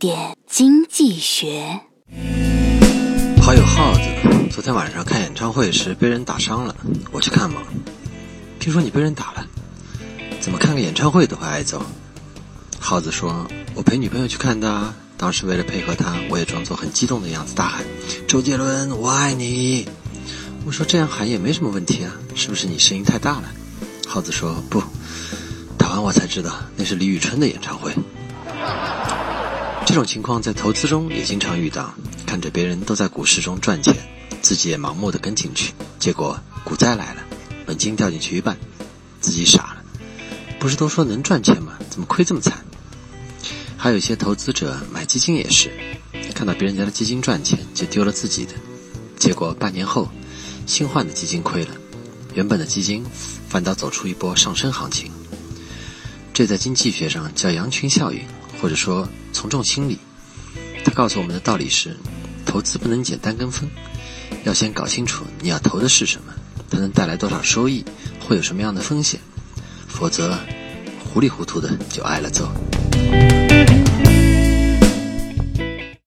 点经济学。好友耗子昨天晚上看演唱会时被人打伤了，我去看嘛。听说你被人打了，怎么看个演唱会都会挨揍？耗子说：“我陪女朋友去看的，当时为了配合她，我也装作很激动的样子大喊：‘周杰伦，我爱你！’我说这样喊也没什么问题啊，是不是你声音太大了？”耗子说：“不，打完我才知道那是李宇春的演唱会。”这种情况在投资中也经常遇到，看着别人都在股市中赚钱，自己也盲目的跟进去，结果股灾来了，本金掉进去一半，自己傻了。不是都说能赚钱吗？怎么亏这么惨？还有一些投资者买基金也是，看到别人家的基金赚钱，就丢了自己的，结果半年后，新换的基金亏了，原本的基金反倒走出一波上升行情。这在经济学上叫羊群效应。或者说从众心理，他告诉我们的道理是：投资不能简单跟风，要先搞清楚你要投的是什么，它能带来多少收益，会有什么样的风险，否则糊里糊涂的就挨了揍。